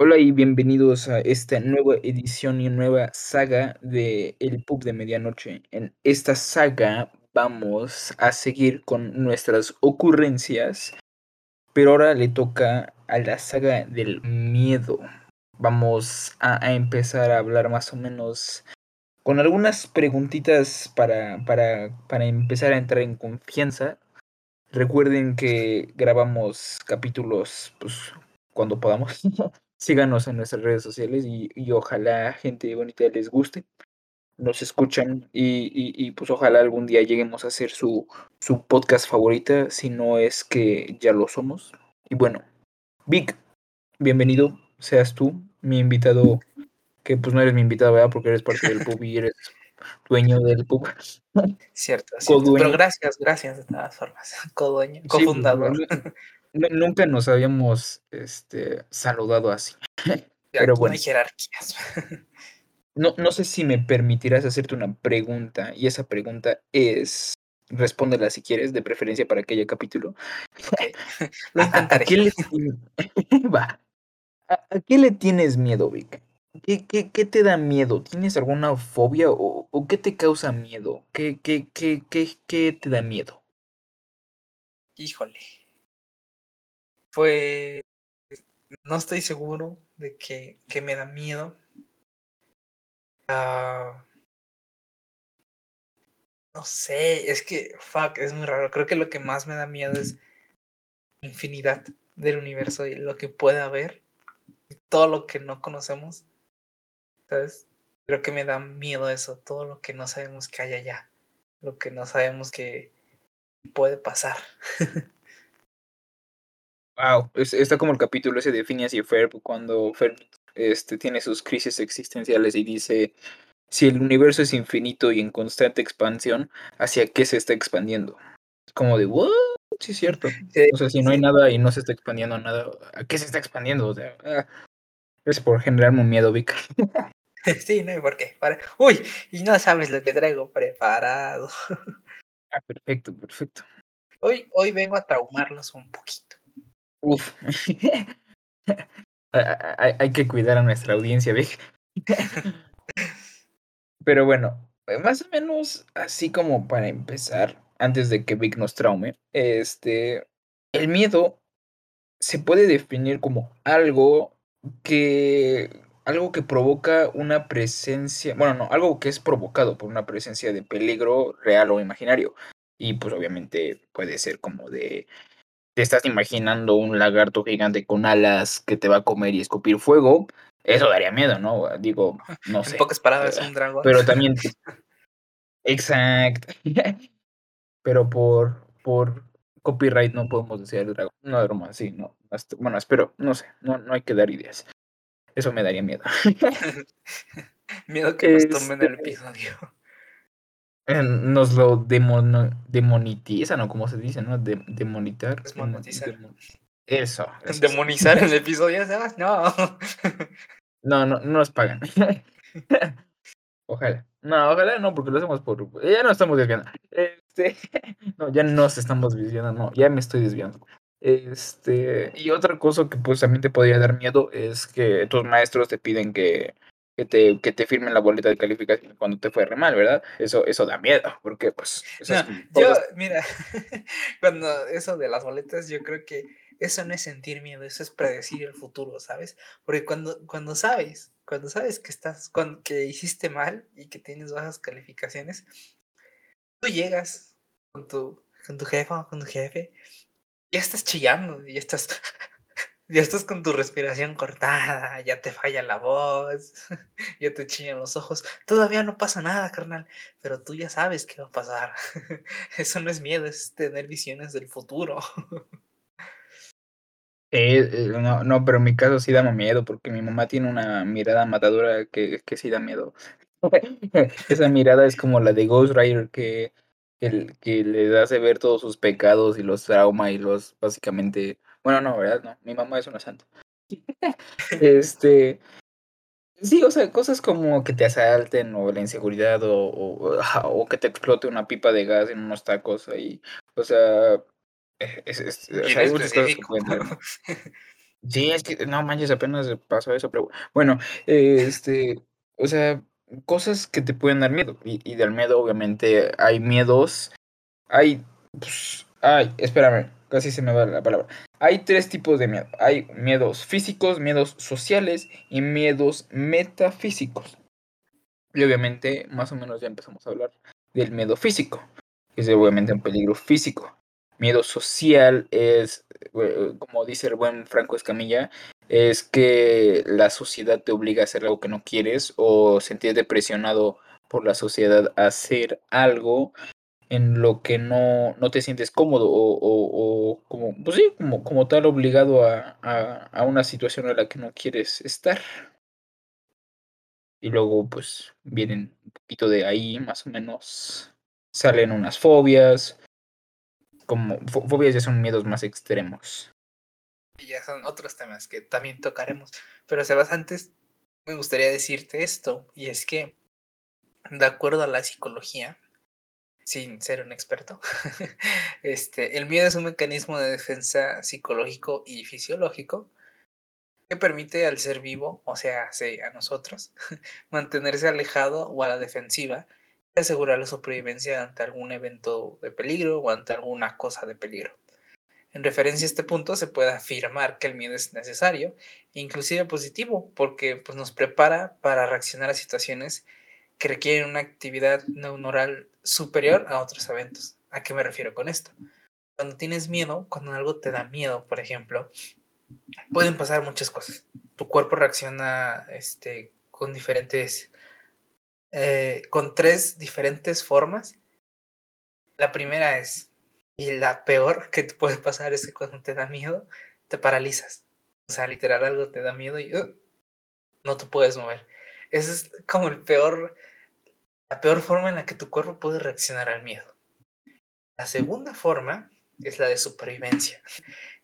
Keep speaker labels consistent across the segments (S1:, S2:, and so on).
S1: Hola y bienvenidos a esta nueva edición y nueva saga de El Pub de Medianoche. En esta saga vamos a seguir con nuestras ocurrencias, pero ahora le toca a la saga del miedo. Vamos a, empezar a hablar más o menos con algunas preguntitas para, para, para empezar a entrar en confianza. Recuerden que grabamos capítulos pues, cuando podamos. Síganos en nuestras redes sociales y, y ojalá gente bonita les guste. Nos escuchan y, y, y, pues ojalá algún día lleguemos a hacer su, su podcast favorita, si no es que ya lo somos. Y bueno, Vic, bienvenido, seas tú, mi invitado, que pues no eres mi invitado, ¿verdad? Porque eres parte del pub y eres dueño del pub.
S2: Cierto, cierto. pero gracias, gracias de todas formas. Co-dueño, cofundador.
S1: Sí, pues, nunca nos habíamos este, saludado así.
S2: Pero bueno. No hay jerarquías.
S1: No, no sé si me permitirás hacerte una pregunta, y esa pregunta es, respóndela si quieres, de preferencia para aquel capítulo.
S2: Okay. Lo intentaré.
S1: ¿A, qué le, Va. ¿A, ¿A, qué le tienes miedo, Vic? ¿Qué, qué, qué te da miedo? ¿Tienes alguna fobia o, o qué te causa miedo? ¿Qué, qué, qué, qué, qué te da miedo?
S2: Híjole. Pues no estoy seguro de que, que me da miedo. Uh, no sé, es que, fuck, es muy raro. Creo que lo que más me da miedo es infinidad del universo y lo que puede haber, todo lo que no conocemos. ¿Sabes? Creo que me da miedo eso, todo lo que no sabemos que hay allá, lo que no sabemos que puede pasar.
S1: Wow, es, está como el capítulo ese de Phineas y Ferb cuando Ferb este, tiene sus crisis existenciales y dice, si el universo es infinito y en constante expansión, ¿hacia qué se está expandiendo? Es como de, ¿what? Sí, es cierto. Sí, o sea, si no hay nada y no se está expandiendo nada, ¿a qué se está expandiendo? O sea, ah, es por generarme un miedo, Vic.
S2: Sí, no hay por qué. Para... Uy, y no sabes lo que traigo preparado.
S1: Ah, perfecto, perfecto.
S2: Hoy, hoy vengo a traumarlos un poquito.
S1: Uf. hay, que cuidar a nuestra audiencia, Vic. Pero bueno, más o menos así como para empezar, antes de que Vic nos traume, este, el miedo se puede definir como algo que algo que provoca una presencia, bueno, no, algo que es provocado por una presencia de peligro real o imaginario. Y pues obviamente puede ser como de te estás imaginando un lagarto gigante con alas que te va a comer y escupir fuego, eso daría miedo, ¿no? Digo, no sé.
S2: En pocas palabras, un dragón.
S1: Pero también. Exacto. Pero por, por copyright no podemos decir el dragón. No, broma, sí, no. Bueno, espero, no sé, no, no hay que dar ideas. Eso me daría miedo.
S2: miedo que nos tomen el este episodio
S1: nos lo demon, demonetizan, o como se dice, ¿no? De, demonitar.
S2: Desmonetizar.
S1: Eso, eso.
S2: Demonizar el episodio, no.
S1: No, no, no nos pagan. ojalá. No, ojalá no, porque lo hacemos por. Ya no estamos desviando. Este. No, ya nos estamos desviando, no, ya me estoy desviando. Este. Y otra cosa que pues también te podría dar miedo es que tus maestros te piden que que te, que te firmen la boleta de calificación cuando te fue re mal, ¿verdad? Eso, eso da miedo, porque pues...
S2: No, yo, mira, cuando eso de las boletas, yo creo que eso no es sentir miedo, eso es predecir el futuro, ¿sabes? Porque cuando, cuando sabes, cuando sabes que estás, cuando, que hiciste mal y que tienes bajas calificaciones, tú llegas con tu, con tu jefe o con tu jefe, ya estás chillando, y ya estás ya estás con tu respiración cortada, ya te falla la voz, ya te chillan los ojos. Todavía no pasa nada, carnal, pero tú ya sabes qué va a pasar. Eso no es miedo, es tener visiones del futuro.
S1: Eh, no, no, pero en mi caso sí da miedo, porque mi mamá tiene una mirada matadora que, que sí da miedo. Esa mirada es como la de Ghost Rider que, que, que le hace ver todos sus pecados y los traumas y los básicamente bueno, no, ¿verdad? No, mi mamá es una santa. este. Sí, o sea, cosas como que te asalten o la inseguridad o, o, o, que te explote una pipa de gas en unos tacos ahí. O sea, es, es, o sea hay muchas cosas que pueden dar. Sí, es que no manches, apenas pasó eso, pero bueno, este, o sea, cosas que te pueden dar miedo. Y, y del miedo, obviamente, hay miedos. Hay, pues, ay, espérame, casi se me va la palabra. Hay tres tipos de miedo. Hay miedos físicos, miedos sociales y miedos metafísicos. Y obviamente, más o menos ya empezamos a hablar del miedo físico, que es obviamente un peligro físico. Miedo social es, eh, como dice el buen Franco Escamilla, es que la sociedad te obliga a hacer algo que no quieres o sentirte presionado por la sociedad a hacer algo en lo que no, no te sientes cómodo o, o, o como, pues sí, como, como tal obligado a, a, a una situación en la que no quieres estar. Y luego, pues, vienen un poquito de ahí, más o menos, salen unas fobias, como fobias ya son miedos más extremos.
S2: Y ya son otros temas que también tocaremos. Pero Sebas, antes me gustaría decirte esto, y es que, de acuerdo a la psicología, sin ser un experto, este, el miedo es un mecanismo de defensa psicológico y fisiológico que permite al ser vivo, o sea, a nosotros, mantenerse alejado o a la defensiva y asegurar la supervivencia ante algún evento de peligro o ante alguna cosa de peligro. En referencia a este punto se puede afirmar que el miedo es necesario, inclusive positivo, porque pues, nos prepara para reaccionar a situaciones que requieren una actividad neuronal superior a otros eventos. ¿A qué me refiero con esto? Cuando tienes miedo, cuando algo te da miedo, por ejemplo, pueden pasar muchas cosas. Tu cuerpo reacciona este, con diferentes, eh, con tres diferentes formas. La primera es, y la peor que te puede pasar es que cuando te da miedo, te paralizas. O sea, literal algo te da miedo y uh, no te puedes mover. Esa es como el peor, la peor forma en la que tu cuerpo puede reaccionar al miedo. La segunda forma es la de supervivencia,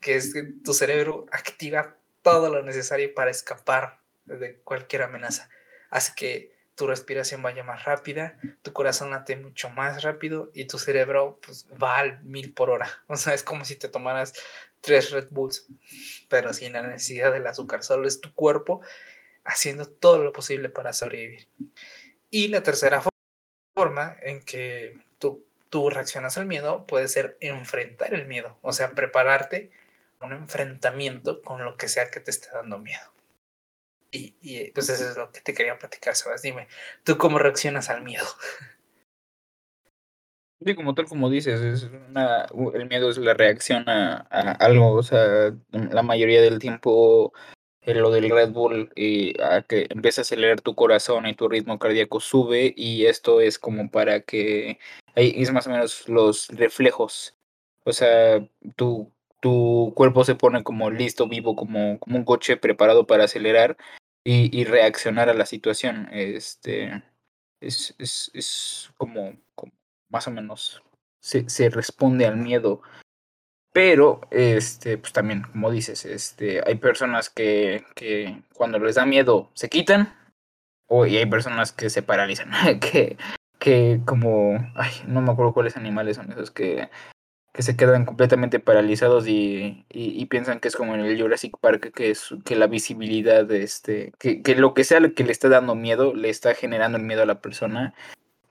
S2: que es que tu cerebro activa todo lo necesario para escapar de cualquier amenaza. Hace que tu respiración vaya más rápida, tu corazón late mucho más rápido y tu cerebro pues, va al mil por hora. O sea, es como si te tomaras tres Red Bulls, pero sin la necesidad del azúcar. Solo es tu cuerpo haciendo todo lo posible para sobrevivir. Y la tercera forma en que tú, tú reaccionas al miedo puede ser enfrentar el miedo, o sea, prepararte a un enfrentamiento con lo que sea que te esté dando miedo. Y, y pues eso es lo que te quería platicar, Sebas. Dime, ¿tú cómo reaccionas al miedo?
S1: Sí, como tal como dices, es el miedo es la reacción a algo, o sea, la mayoría del tiempo lo del Red Bull y a que empieza a acelerar tu corazón y tu ritmo cardíaco sube y esto es como para que ahí es más o menos los reflejos. O sea tu, tu cuerpo se pone como listo vivo como, como un coche preparado para acelerar y, y reaccionar a la situación. Este es, es, es como, como más o menos se, se responde al miedo pero, este, pues también, como dices, este, hay personas que, que cuando les da miedo se quitan, o, y hay personas que se paralizan, que, que como, ay, no me acuerdo cuáles animales son esos que, que se quedan completamente paralizados y, y, piensan que es como en el Jurassic Park, que que la visibilidad, este, que, que lo que sea que le está dando miedo, le está generando el miedo a la persona,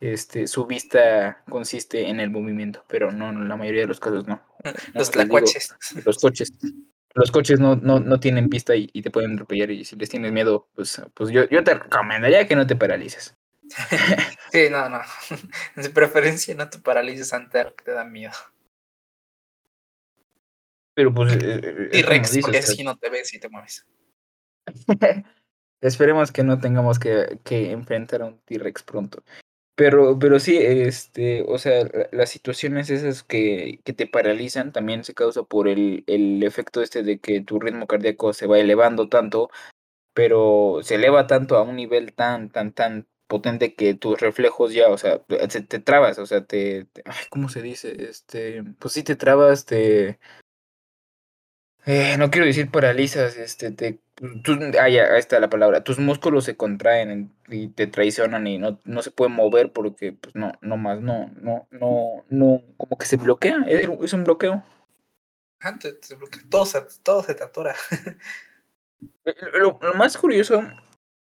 S1: este, su vista consiste en el movimiento, pero no, en la mayoría de los casos no.
S2: Los tlacuaches.
S1: Los coches. Los coches no, no, no tienen vista y, y, te pueden atropellar y si les tienes miedo, pues, pues yo, yo te recomendaría que no te paralices.
S2: sí, no, no. De preferencia no te paralices ante algo que te da miedo.
S1: Pero pues... Eh,
S2: y Rex, dices, porque así no te ves y te mueves.
S1: Esperemos que no tengamos que, que enfrentar a un T-Rex pronto. Pero, pero sí, este, o sea, las situaciones esas que, que te paralizan también se causa por el, el efecto este de que tu ritmo cardíaco se va elevando tanto, pero se eleva tanto a un nivel tan, tan, tan potente que tus reflejos ya, o sea, te, te trabas, o sea, te, ay, ¿cómo se dice? Este, pues sí te trabas, te, eh, no quiero decir paralizas, este, te, tú, ah, ya, ahí está la palabra, tus músculos se contraen y te traicionan y no, no se pueden mover porque, pues, no, no más, no, no, no, no, como que se bloquea, es un bloqueo.
S2: Antes, todo se, todo se te atora.
S1: Eh, Lo, lo más curioso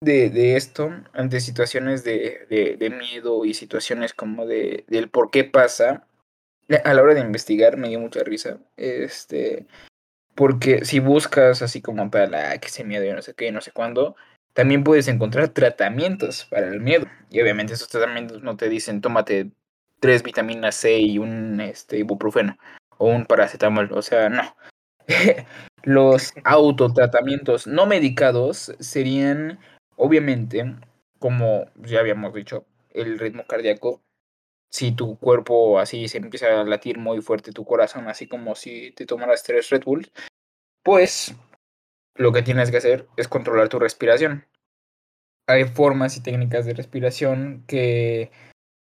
S1: de, de esto, ante situaciones de, de- de miedo y situaciones como de, del por qué pasa, a la hora de investigar me dio mucha risa. Este, porque si buscas así como para la que se miedo y no sé qué, y no sé cuándo, también puedes encontrar tratamientos para el miedo. Y obviamente esos tratamientos no te dicen tómate tres vitaminas C y un este, ibuprofeno o un paracetamol. O sea, no. Los autotratamientos no medicados serían, obviamente, como ya habíamos dicho, el ritmo cardíaco. Si tu cuerpo así se empieza a latir muy fuerte, tu corazón, así como si te tomaras tres Red Bull, pues lo que tienes que hacer es controlar tu respiración. Hay formas y técnicas de respiración que,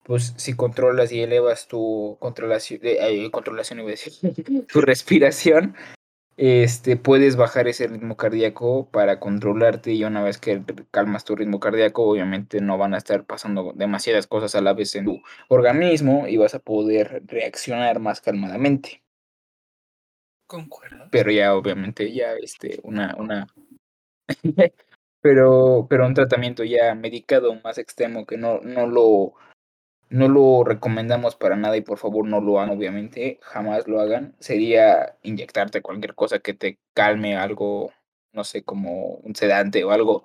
S1: pues, si controlas y elevas tu controlación, eh, eh, controlación, iba a decir, tu respiración, este, puedes bajar ese ritmo cardíaco para controlarte y una vez que calmas tu ritmo cardíaco, obviamente no van a estar pasando demasiadas cosas a la vez en tu organismo y vas a poder reaccionar más calmadamente.
S2: Concuerdo.
S1: Pero ya obviamente ya este una una pero pero un tratamiento ya medicado más extremo que no no lo no lo recomendamos para nada y por favor no lo hagan, obviamente, jamás lo hagan. Sería inyectarte cualquier cosa que te calme algo, no sé, como un sedante o algo.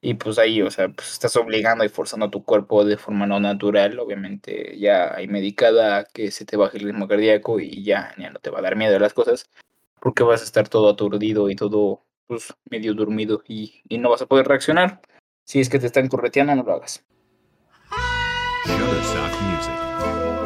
S1: Y pues ahí, o sea, pues estás obligando y forzando a tu cuerpo de forma no natural. Obviamente ya hay medicada que se te baje el ritmo cardíaco y ya, ya no te va a dar miedo las cosas. Porque vas a estar todo aturdido y todo, pues, medio dormido y, y no vas a poder reaccionar. Si es que te están correteando, no lo hagas.
S3: Shutterstock Music.